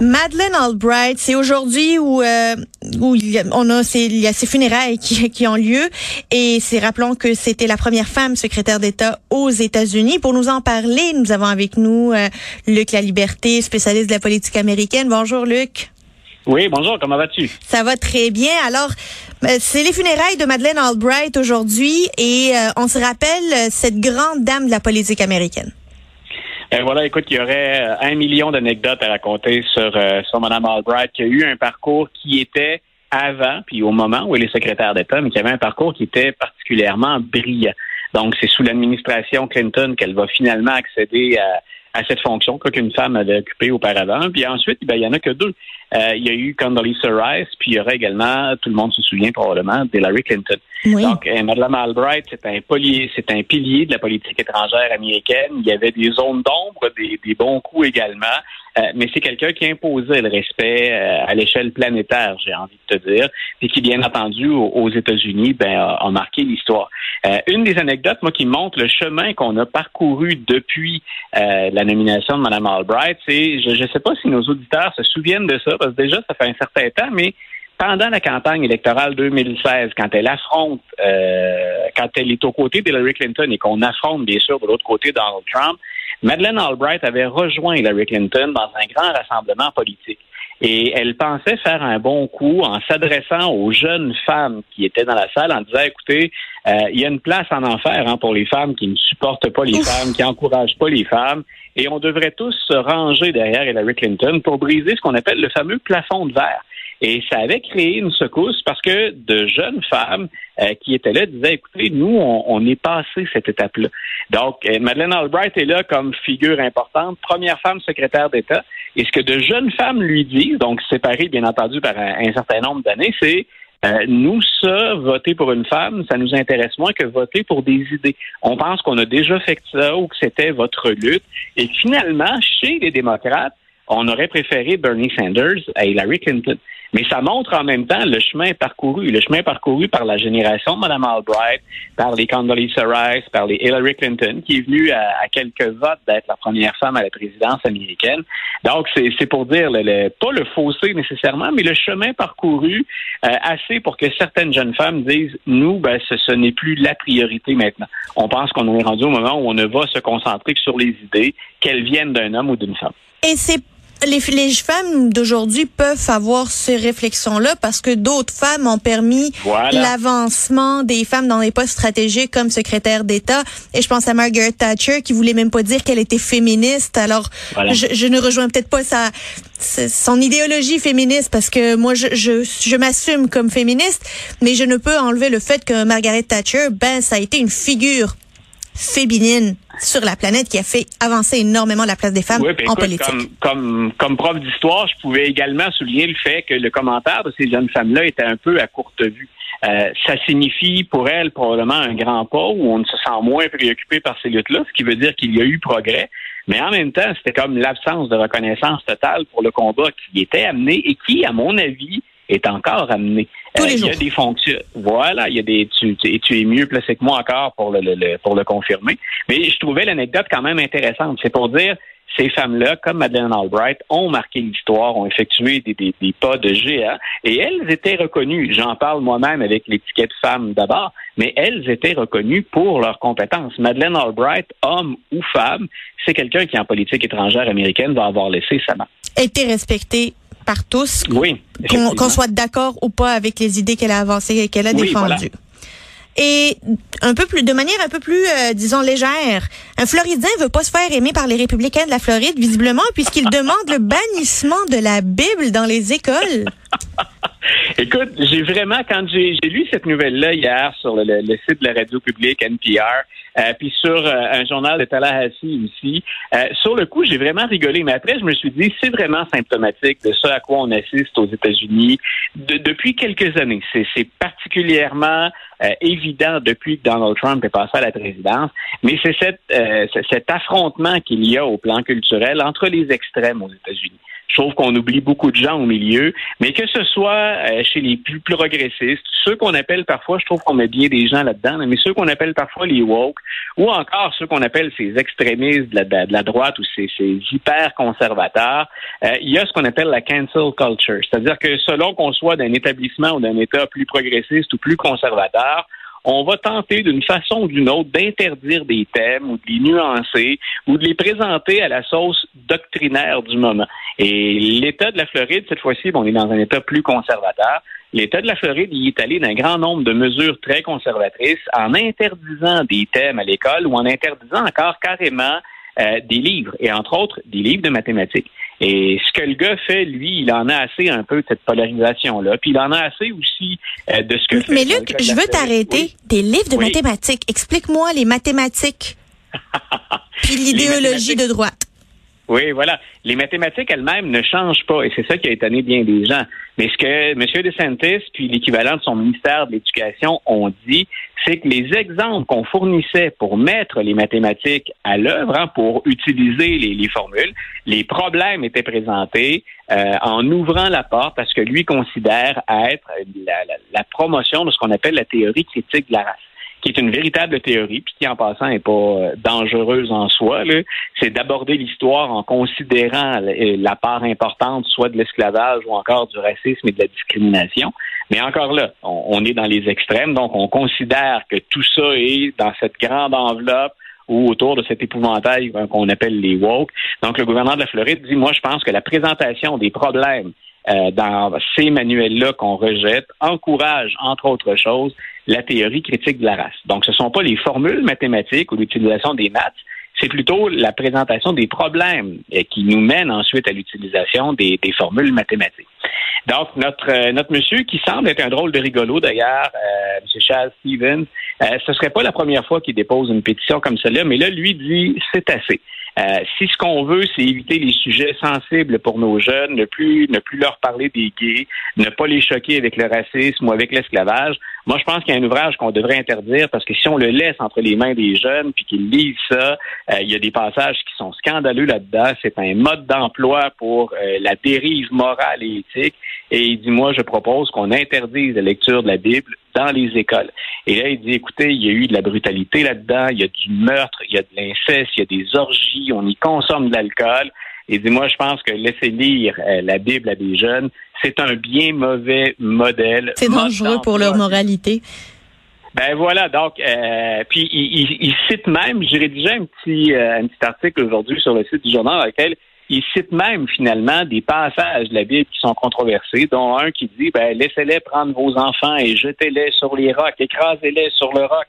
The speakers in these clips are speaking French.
Madeleine Albright, c'est aujourd'hui où euh, où il y a, on a c'est il y a ces funérailles qui, qui ont lieu et c'est rappelons que c'était la première femme secrétaire d'État aux États-Unis. Pour nous en parler, nous avons avec nous euh, Luc La Liberté, spécialiste de la politique américaine. Bonjour Luc. Oui, bonjour, comment vas-tu? Ça va très bien. Alors, euh, c'est les funérailles de Madeleine Albright aujourd'hui et euh, on se rappelle cette grande dame de la politique américaine. Euh, voilà, écoute, il y aurait euh, un million d'anecdotes à raconter sur, euh, sur Mme Albright, qui a eu un parcours qui était avant, puis au moment où elle est secrétaire d'État, mais qui avait un parcours qui était particulièrement brillant. Donc, c'est sous l'administration Clinton qu'elle va finalement accéder à, à cette fonction qu'une femme avait occupée auparavant. Puis ensuite, ben, il y en a que deux. Euh, il y a eu Condoleezza Rice, puis il y aurait également, tout le monde se souvient probablement, d'Hillary Clinton. Oui. Donc, euh, Madeleine Albright, c'est un, poli- c'est un pilier de la politique étrangère américaine. Il y avait des zones d'ombre, des, des bons coups également. Euh, mais c'est quelqu'un qui imposait le respect euh, à l'échelle planétaire, j'ai envie de te dire, et qui, bien entendu, aux, États-Unis, ben, a, a marqué l'histoire. Une des anecdotes, moi, qui montre le chemin qu'on a parcouru depuis euh, la nomination de Mme Albright, c'est, je ne sais pas si nos auditeurs se souviennent de ça, parce que déjà, ça fait un certain temps, mais pendant la campagne électorale 2016, quand elle affronte, euh, quand elle est aux côtés d'Hillary Clinton et qu'on affronte, bien sûr, de l'autre côté Donald Trump, Madeleine Albright avait rejoint Hillary Clinton dans un grand rassemblement politique. Et elle pensait faire un bon coup en s'adressant aux jeunes femmes qui étaient dans la salle en disant, écoutez, euh, il y a une place en enfer hein, pour les femmes qui ne supportent pas les femmes, qui encouragent pas les femmes, et on devrait tous se ranger derrière Hillary Clinton pour briser ce qu'on appelle le fameux plafond de verre. Et ça avait créé une secousse parce que de jeunes femmes euh, qui étaient là disaient, écoutez, nous, on, on est passé cette étape-là. Donc, euh, Madeleine Albright est là comme figure importante, première femme secrétaire d'État. Et ce que de jeunes femmes lui disent, donc séparées bien entendu par un, un certain nombre d'années, c'est euh, nous, ça, voter pour une femme, ça nous intéresse moins que voter pour des idées. On pense qu'on a déjà fait ça ou que c'était votre lutte. Et finalement, chez les démocrates, on aurait préféré Bernie Sanders à Hillary Clinton. Mais ça montre en même temps le chemin parcouru, le chemin parcouru par la génération de Mme Albright, par les Condoleezza Rice, par les Hillary Clinton, qui est venue à, quelques votes d'être la première femme à la présidence américaine. Donc, c'est c'est pour dire, le, le- pas le fossé nécessairement, mais le chemin parcouru euh, assez pour que certaines jeunes femmes disent, nous, ben, ce, ce n'est plus la priorité maintenant. On pense qu'on est rendu au moment où on ne va se concentrer que sur les idées, qu'elles viennent d'un homme ou d'une femme. Et c'est les, les femmes d'aujourd'hui peuvent avoir ces réflexions-là parce que d'autres femmes ont permis Voilà. l'avancement des femmes dans les postes stratégiques comme secrétaire d'État. Et je pense à Margaret Thatcher qui voulait même pas dire qu'elle était féministe. Alors, Voilà. je, je ne rejoins peut-être pas sa, sa- son idéologie féministe parce que moi, je, je, je m'assume comme féministe, mais je ne peux enlever le fait que Margaret Thatcher, ben, ça a été une figure féminine sur la planète qui a fait avancer énormément la place des femmes Oui, puis en écoute, politique. Comme, comme, comme prof d'histoire, je pouvais également souligner le fait que le commentaire de ces jeunes femmes-là était un peu à courte vue. Euh, ça signifie pour elles probablement un grand pas où on se sent moins préoccupé par ces luttes-là, ce qui veut dire qu'il y a eu progrès. Mais en même temps, c'était comme l'absence de reconnaissance totale pour le combat qui était amené et qui, à mon avis, est encore amené. Tous les il y a des fonctions. Voilà, il y a des. Tu, tu, et tu es mieux placé que moi encore pour le, le- le- pour le confirmer. Mais je trouvais l'anecdote quand même intéressante. C'est pour dire ces femmes-là, comme Madeleine Albright, ont marqué l'histoire, ont effectué des, des, des pas de géant, et elles étaient reconnues. J'en parle moi-même avec l'étiquette femme d'abord, mais elles étaient reconnues pour leurs compétences. Madeleine Albright, homme ou femme, c'est quelqu'un qui, en politique étrangère américaine, va avoir laissé sa main. été respectée par tous, Oui. qu'on soit d'accord ou pas avec les idées qu'elle a avancées et qu'elle a Oui, défendues. Et un peu plus, de manière un peu plus, euh, disons légère, un Floridien veut pas se faire aimer par les républicains de la Floride, visiblement, puisqu'il demande le bannissement de la Bible dans les écoles. Écoute, j'ai vraiment, quand j'ai lu cette nouvelle-là hier sur le, le- site de la radio publique NPR, euh, puis sur euh, un journal de Tallahassee aussi, euh, sur le coup, j'ai vraiment rigolé. Mais après, je me suis dit, c'est vraiment symptomatique de ce à quoi on assiste aux États-Unis de- depuis quelques années. C'est particulièrement euh, évident depuis que Donald Trump est passé à la présidence, mais euh, c'est cet affrontement qu'il y a au plan culturel entre les extrêmes aux États-Unis. Je trouve qu'on oublie beaucoup de gens au milieu, mais que ce soit euh, chez les plus progressistes, ceux qu'on appelle parfois, je trouve qu'on met bien des gens là-dedans, mais ceux qu'on appelle parfois les woke, ou encore ceux qu'on appelle ces extrémistes de la, droite ou ces, ces hyper conservateurs, euh, il y a ce qu'on appelle la cancel culture, c'est-à-dire que selon qu'on soit d'un établissement ou d'un État plus progressiste ou plus conservateur, on va tenter d'une façon ou d'une autre d'interdire des thèmes ou de les nuancer ou de les présenter à la sauce doctrinaire du moment. Et l'État de la Floride, cette fois-ci, on est dans un État plus conservateur. L'État de la Floride y est allé d'un grand nombre de mesures très conservatrices en interdisant des thèmes à l'école ou en interdisant encore carrément euh, des livres, et entre autres des livres de mathématiques. Et ce que le gars fait, lui, il en a assez un peu de cette polarisation-là, puis il en a assez aussi euh, de ce que fait... Mais Luc, je veux t'arrêter. Oui. Des livres de Oui. mathématiques. Explique-moi les mathématiques. Puis l'idéologie de droite. Oui, voilà. Les mathématiques elles-mêmes ne changent pas, et c'est ça qui a étonné bien des gens. Mais ce que M. DeSantis, puis l'équivalent de son ministère de l'Éducation ont dit, c'est que les exemples qu'on fournissait pour mettre les mathématiques à l'œuvre, hein, pour utiliser les, les formules, les problèmes étaient présentés euh, en ouvrant la porte à ce que lui considère être la, la- la promotion de ce qu'on appelle la théorie critique de la race qui est une véritable théorie, puis qui en passant n'est pas euh, dangereuse en soi. C'est d'aborder l'histoire en considérant la, la part importante soit de l'esclavage ou encore du racisme et de la discrimination. Mais encore là, on, on est dans les extrêmes, donc on considère que tout ça est dans cette grande enveloppe ou autour de cet épouvantail hein, qu'on appelle les woke. Donc, le gouverneur de la Floride dit, moi, je pense que la présentation des problèmes euh, dans ces manuels-là qu'on rejette encourage, entre autres choses, la théorie critique de la race. Donc, ce ne sont pas les formules mathématiques ou l'utilisation des maths, c'est plutôt la présentation des problèmes euh, qui nous mènent ensuite à l'utilisation des, des formules mathématiques. Donc, notre, euh, notre monsieur, qui semble être un drôle de rigolo d'ailleurs, euh, M. Charles Stevens, euh, ce serait pas la première fois qu'il dépose une pétition comme celle-là, mais là, lui dit c'est assez. Euh, si ce qu'on veut, c'est éviter les sujets sensibles pour nos jeunes, ne plus ne plus leur parler des gays, ne pas les choquer avec le racisme ou avec l'esclavage, moi je pense qu'il y a un ouvrage qu'on devrait interdire parce que si on le laisse entre les mains des jeunes puis qu'ils lisent ça, euh, il y a des passages qui sont scandaleux là-dedans. C'est un mode d'emploi pour euh, la dérive morale et éthique. Et il dit moi je propose qu'on interdise la lecture de la Bible dans les écoles. Et là, il dit, écoutez, il y a eu de la brutalité là-dedans, il y a du meurtre, il y a de l'inceste, il y a des orgies, on y consomme de l'alcool. Il dit, moi, je pense que laisser lire euh, la Bible à des jeunes, c'est un bien mauvais modèle. C'est dangereux pour leur moralité. Ben voilà, donc, euh, puis il, il- il cite même, j'ai rédigé un petit, euh, un petit article aujourd'hui sur le site du journal dans lequel il cite même finalement des passages de la Bible qui sont controversés, dont un qui dit, ben laissez-les prendre vos enfants et jetez-les sur les rocs, écrasez-les sur le roc.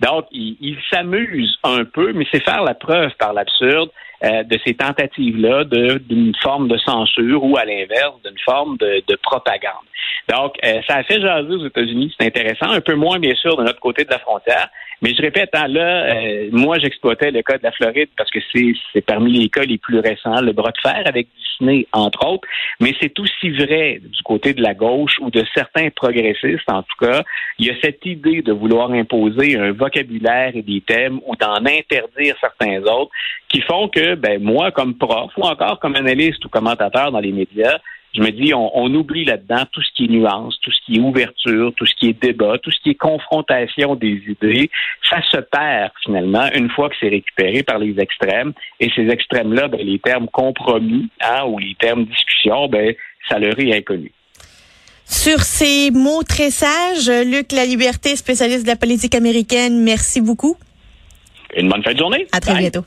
Donc, il, il s'amuse un peu, mais c'est faire la preuve par l'absurde euh, de ces tentatives-là d'une forme de censure ou, à l'inverse, d'une forme de, de propagande. Donc, euh, ça a fait jaser aux États-Unis, c'est intéressant, un peu moins, bien sûr, de notre côté de la frontière. Mais je répète, hein, là, euh, moi, j'exploitais le cas de la Floride parce que c'est parmi les cas les plus récents, le bras de fer avec Disney, entre autres. Mais c'est aussi vrai du côté de la gauche ou de certains progressistes, en tout cas. Il y a cette idée de vouloir imposer un vocabulaire et des thèmes ou d'en interdire certains autres qui font que, ben, moi, comme prof ou encore comme analyste ou commentateur dans les médias, je me dis, on, on oublie là-dedans tout ce qui est nuance, tout ce qui est ouverture, tout ce qui est débat, tout ce qui est confrontation des idées. Ça se perd finalement une fois que c'est récupéré par les extrêmes. Et ces extrêmes-là, ben, les termes compromis hein, ou les termes discussion, ben, ça leur est inconnu. Sur ces mots très sages, Luc La Liberté, spécialiste de la politique américaine, merci beaucoup. Une bonne fin de journée. À très Bye. bientôt.